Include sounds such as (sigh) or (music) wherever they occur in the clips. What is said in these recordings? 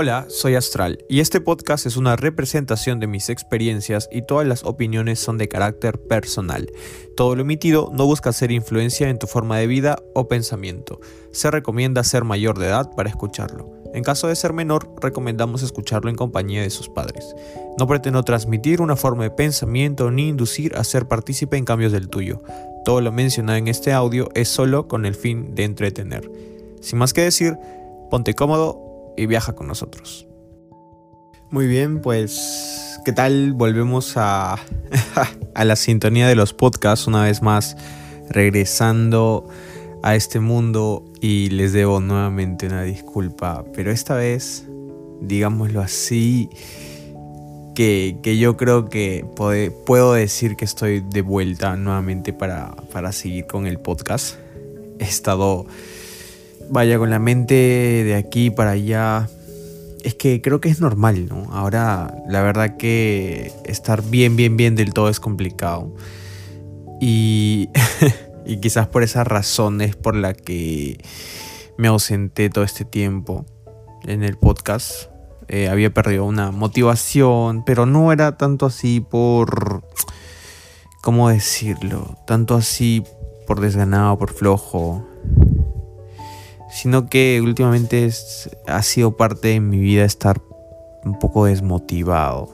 Hola, soy Astral y este podcast es una representación de mis experiencias y todas las opiniones son de carácter personal. Todo lo emitido no busca hacer influencia en tu forma de vida o pensamiento. Se recomienda ser mayor de edad para escucharlo. En caso de ser menor, recomendamos escucharlo en compañía de sus padres. No pretendo transmitir una forma de pensamiento ni inducir a ser partícipe en cambios del tuyo. Todo lo mencionado en este audio es solo con el fin de entretener. Sin más que decir, ponte cómodo y viaja con nosotros. Muy bien, pues, ¿qué tal? Volvemos a, (laughs) a la sintonía de los podcasts una vez más, regresando a este mundo y les debo nuevamente una disculpa, pero esta vez, digámoslo así, que, que yo creo que puedo decir que estoy de vuelta nuevamente para, para seguir con el podcast. He estado vaya con la mente de aquí para allá. Es que creo que es normal, ¿no? Ahora la verdad que estar bien, bien, bien del todo es complicado. Y, (laughs) y quizás por esas razones por la que me ausenté todo este tiempo en el podcast. Eh, había perdido una motivación, pero no era tanto así por... ¿Cómo decirlo? Tanto así por desganado, por flojo sino que últimamente ha sido parte de mi vida estar un poco desmotivado.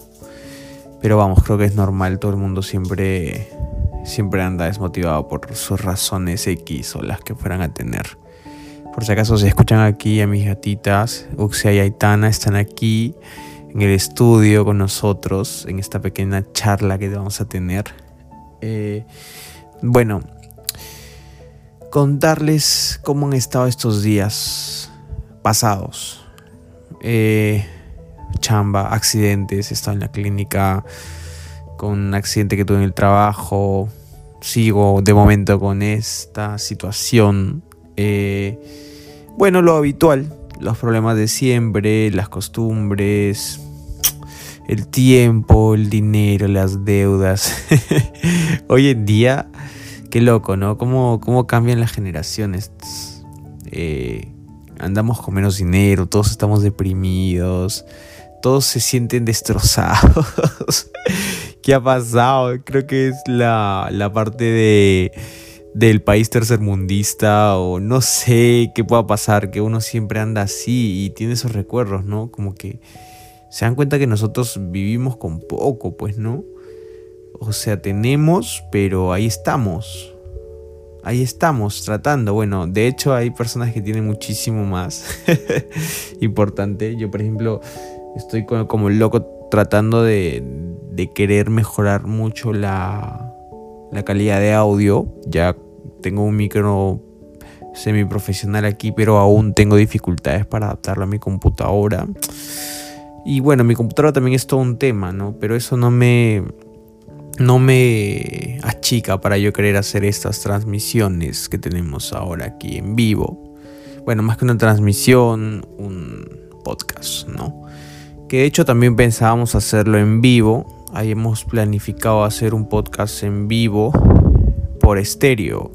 Pero vamos, creo que es normal, todo el mundo siempre, siempre anda desmotivado por sus razones X o las que fueran a tener. Por si acaso se escuchan aquí a mis gatitas, Uxia y Aitana están aquí en el estudio con nosotros en esta pequeña charla que vamos a tener. Eh, bueno, contarles cómo han estado estos días pasados. Eh, chamba, accidentes, he estado en la clínica con un accidente que tuve en el trabajo. Sigo de momento con esta situación. Eh, bueno, lo habitual, los problemas de siempre, las costumbres, el tiempo, el dinero, las deudas. (laughs) Hoy en día Qué loco, ¿no? ¿Cómo, cómo cambian las generaciones? Eh, andamos con menos dinero, todos estamos deprimidos, todos se sienten destrozados. (laughs) ¿Qué ha pasado? Creo que es la, la parte de, del país tercermundista o no sé qué pueda pasar, que uno siempre anda así y tiene esos recuerdos, ¿no? Como que se dan cuenta que nosotros vivimos con poco, pues, ¿no? O sea, tenemos, pero ahí estamos. Ahí estamos tratando. Bueno, de hecho hay personas que tienen muchísimo más (laughs) importante. Yo, por ejemplo, estoy como loco tratando de, querer mejorar mucho la, la calidad de audio. Ya tengo un micro semiprofesional aquí, pero aún tengo dificultades para adaptarlo a mi computadora. Y bueno, mi computadora también es todo un tema, ¿no? Pero eso no me, no me achica para yo querer hacer estas transmisiones que tenemos ahora aquí en vivo. Bueno, más que una transmisión, un podcast, ¿no? Que de hecho también pensábamos hacerlo en vivo. Ahí hemos planificado hacer un podcast en vivo por estéreo,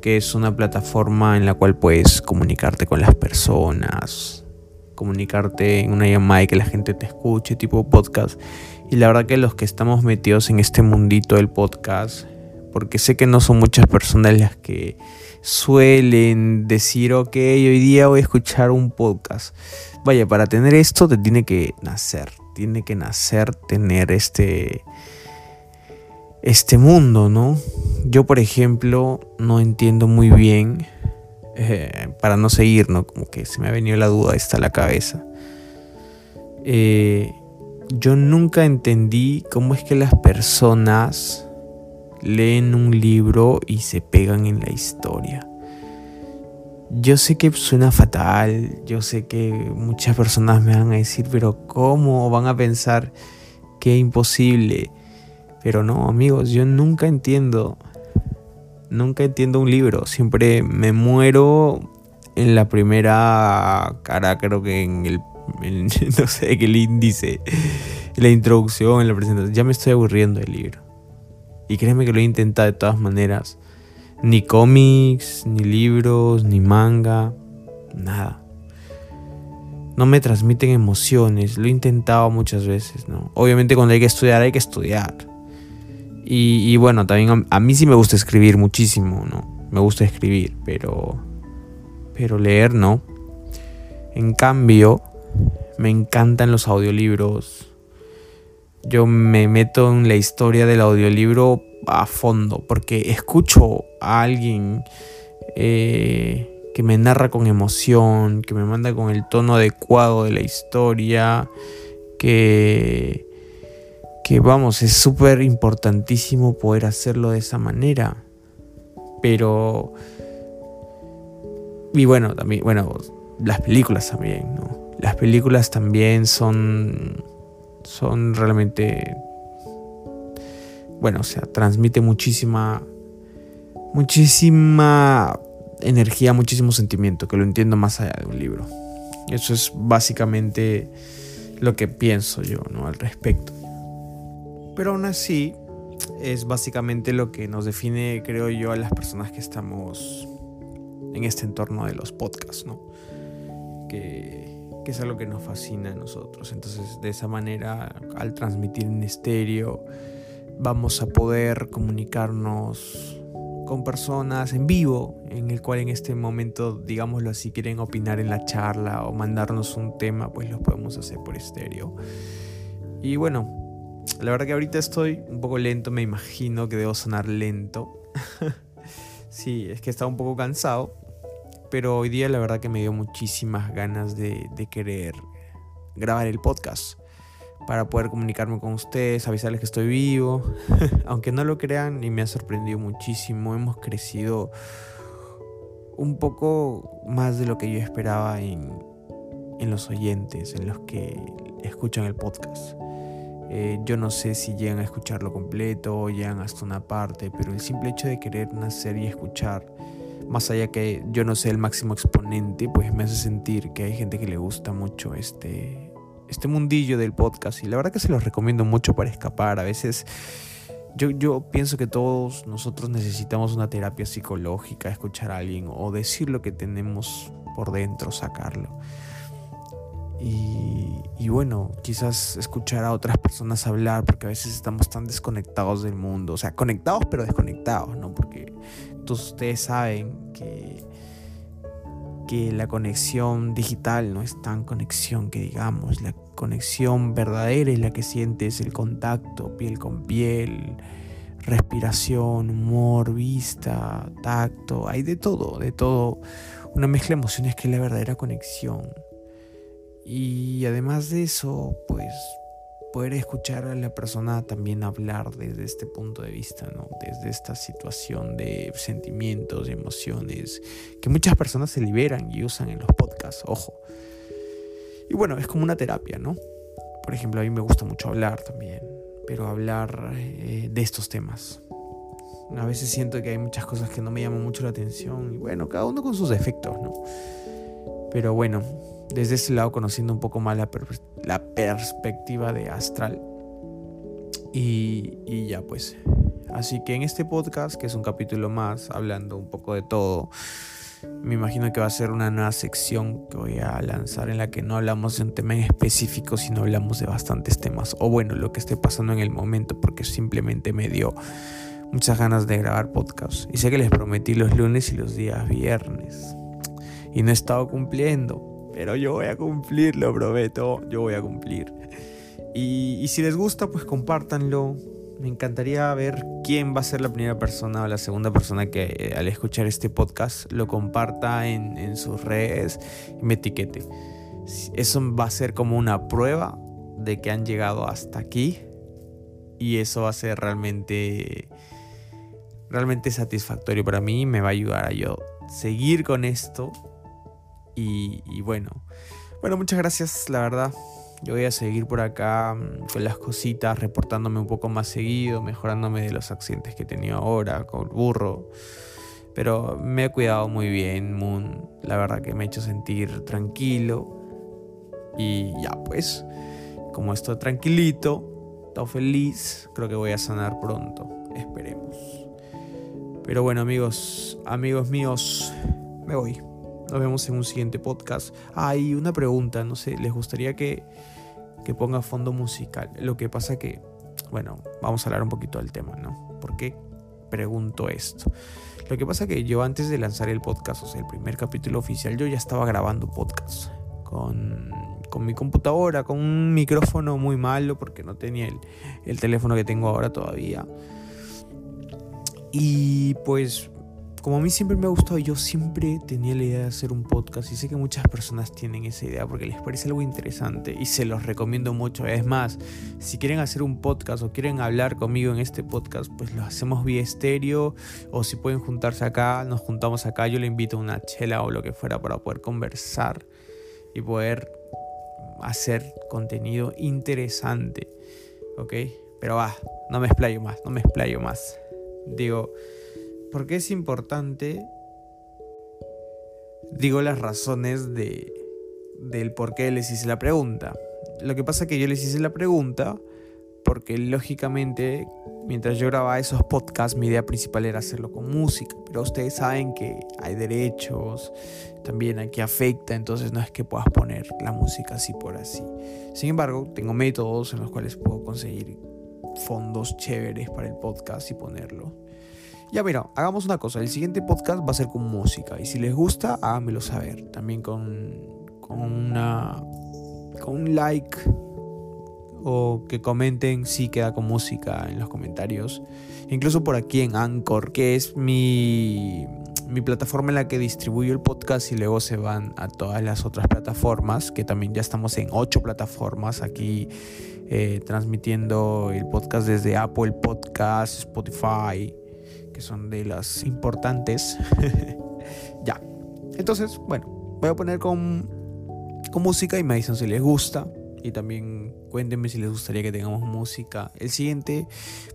que es una plataforma en la cual puedes comunicarte con las personas, comunicarte en una llamada y que la gente te escuche, tipo podcast y la verdad que los que estamos metidos en este mundito del podcast, porque sé que no son muchas personas las que suelen decir, ok, hoy día voy a escuchar un podcast. Vaya, para tener esto te tiene que nacer, tiene que nacer tener este, este mundo, ¿no? Yo, por ejemplo, no entiendo muy bien, eh, para no seguir, ¿no? Como que se me ha venido la duda esta a la cabeza. Eh, yo nunca entendí cómo es que las personas leen un libro y se pegan en la historia. Yo sé que suena fatal, yo sé que muchas personas me van a decir, pero ¿cómo van a pensar que es imposible? Pero no, amigos, yo nunca entiendo, nunca entiendo un libro, siempre me muero en la primera cara, creo que en el (laughs) no sé, el índice, la introducción, la presentación. Ya me estoy aburriendo del libro. Y créeme que lo he intentado de todas maneras. Ni cómics, ni libros, ni manga, nada. no me transmiten emociones. Lo he intentado muchas veces, ¿no? Obviamente cuando hay que estudiar, hay que estudiar. Y, bueno, también a, mí sí me gusta escribir muchísimo, ¿no? Me gusta escribir, pero... Pero leer no. En cambio, me encantan los audiolibros. Yo me meto en la historia del audiolibro a fondo, porque escucho a alguien eh, que me narra con emoción, que me manda con el tono adecuado de la historia, que, que vamos, es súper importantísimo poder hacerlo de esa manera. Pero... Y bueno, también, bueno, las películas también, ¿no? Las películas también son, son realmente, bueno, o sea, transmite muchísima, muchísima energía, muchísimo sentimiento, que lo entiendo más allá de un libro. Eso es básicamente lo que pienso yo ¿no? al respecto. Pero aún así, es básicamente lo que nos define, creo yo, a las personas que estamos en este entorno de los podcasts, ¿no? Que, que es algo que nos fascina a nosotros. Entonces, de esa manera, al transmitir en estéreo, vamos a poder comunicarnos con personas en vivo, en el cual en este momento, digámoslo así, quieren opinar en la charla o mandarnos un tema, pues lo podemos hacer por estéreo. Y bueno, la verdad que ahorita estoy un poco lento, me imagino que debo sonar lento. (laughs) sí, es que estaba un poco cansado, pero hoy día la verdad que me dio muchísimas ganas de, querer grabar el podcast para poder comunicarme con ustedes, avisarles que estoy vivo. (laughs) Aunque no lo crean, y me ha sorprendido muchísimo. Hemos crecido un poco más de lo que yo esperaba en, en los oyentes, en los que escuchan el podcast. Eh, yo no sé si llegan a escucharlo completo o llegan hasta una parte, pero el simple hecho de querer nacer y escuchar, más allá que yo no sé el máximo exponente, pues me hace sentir que hay gente que le gusta mucho este, este mundillo del podcast y la verdad que se los recomiendo mucho para escapar. A veces yo, yo pienso que todos nosotros necesitamos una terapia psicológica, escuchar a alguien o decir lo que tenemos por dentro, sacarlo. Y, y, bueno, quizás escuchar a otras personas hablar, porque a veces estamos tan desconectados del mundo, o sea, conectados pero desconectados, ¿no? Porque todos ustedes saben que que la conexión digital no es tan conexión que digamos, la conexión verdadera es la que sientes el contacto piel con piel, respiración, humor, vista, tacto, hay de todo, de todo, una mezcla de emociones que es la verdadera conexión. Y además de eso, pues poder escuchar a la persona también hablar desde este punto de vista, ¿no? Desde esta situación de sentimientos, y emociones, que muchas personas se liberan y usan en los podcasts, ojo. Y bueno, es como una terapia, ¿no? Por ejemplo, a mí me gusta mucho hablar también, pero hablar eh, de estos temas. A veces siento que hay muchas cosas que no me llaman mucho la atención y bueno, cada uno con sus defectos, ¿no? Pero bueno, desde ese lado conociendo un poco más la, perspectiva de Astral. Y, ya pues. Así que en este podcast, que es un capítulo más, hablando un poco de todo, me imagino que va a ser una nueva sección que voy a lanzar en la que no hablamos de un tema en específico, sino hablamos de bastantes temas. O bueno, lo que esté pasando en el momento, porque simplemente me dio muchas ganas de grabar podcast. Y sé que les prometí los lunes y los días viernes. Y no he estado cumpliendo pero yo voy a cumplir, lo prometo, yo voy a cumplir. Y, si les gusta, pues compártanlo. Me encantaría ver quién va a ser la primera persona o la segunda persona que eh, al escuchar este podcast lo comparta en, sus redes y me etiquete. Eso va a ser como una prueba de que han llegado hasta aquí y eso va a ser realmente realmente satisfactorio para mí me va a ayudar a yo seguir con esto y, bueno, bueno, muchas gracias, la verdad. Yo voy a seguir por acá mm, con las cositas, reportándome un poco más seguido, mejorándome de los accidentes que he tenido ahora con el burro. Pero me he cuidado muy bien, Moon. La verdad que me ha hecho sentir tranquilo. Y ya pues, como estoy tranquilito, estoy feliz, creo que voy a sanar pronto. Esperemos. Pero bueno amigos, amigos míos, me voy. Nos vemos en un siguiente podcast. Hay ah, una pregunta, no sé, ¿les gustaría que, que ponga fondo musical? Lo que pasa que, bueno, vamos a hablar un poquito del tema, ¿no? ¿Por qué pregunto esto? Lo que pasa que yo antes de lanzar el podcast, o sea, el primer capítulo oficial, yo ya estaba grabando podcast con, con mi computadora, con un micrófono muy malo porque no tenía el, el teléfono que tengo ahora todavía. Y pues como a mí siempre me ha gustado, yo siempre tenía la idea de hacer un podcast y sé que muchas personas tienen esa idea porque les parece algo interesante y se los recomiendo mucho. Es más, si quieren hacer un podcast o quieren hablar conmigo en este podcast, pues lo hacemos vía estéreo o si pueden juntarse acá, nos juntamos acá, yo le invito a una chela o lo que fuera para poder conversar y poder hacer contenido interesante. ¿Ok? Pero va, no me explayo más, no me explayo más. Digo, ¿Por qué es importante? Digo las razones de, del por qué les hice la pregunta. Lo que pasa es que yo les hice la pregunta porque lógicamente mientras yo grababa esos podcasts mi idea principal era hacerlo con música, pero ustedes saben que hay derechos, también aquí afecta, entonces no es que puedas poner la música así por así. Sin embargo, tengo métodos en los cuales puedo conseguir fondos chéveres para el podcast y ponerlo. Ya mira, hagamos una cosa. El siguiente podcast va a ser con música. Y si les gusta, háganmelo saber. También con, con una. con un like. O que comenten si queda con música en los comentarios. Incluso por aquí en Anchor, que es mi, mi plataforma en la que distribuyo el podcast y luego se van a todas las otras plataformas, que también ya estamos en ocho plataformas aquí eh, transmitiendo el podcast desde Apple Podcast, Spotify, que son de las importantes. (laughs) ya. Entonces, bueno, voy a poner con, con música y me dicen si les gusta. Y también cuéntenme si les gustaría que tengamos música. El siguiente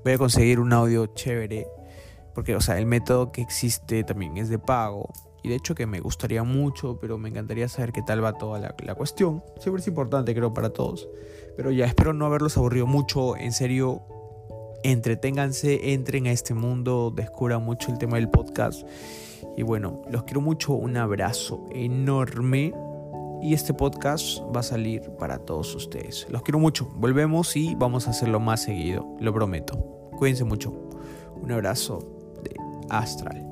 voy a conseguir un audio chévere. Porque, o sea, el método que existe también es de pago. Y de hecho que me gustaría mucho, pero me encantaría saber qué tal va toda la, la cuestión. Siempre es importante, creo, para todos. Pero ya, espero no haberlos aburrido mucho. En serio, entreténganse, entren a este mundo, descubran mucho el tema del podcast. Y bueno, los quiero mucho, un abrazo enorme. Y este podcast va a salir para todos ustedes. Los quiero mucho. Volvemos y vamos a hacerlo más seguido, lo prometo. Cuídense mucho. Un abrazo de Astral.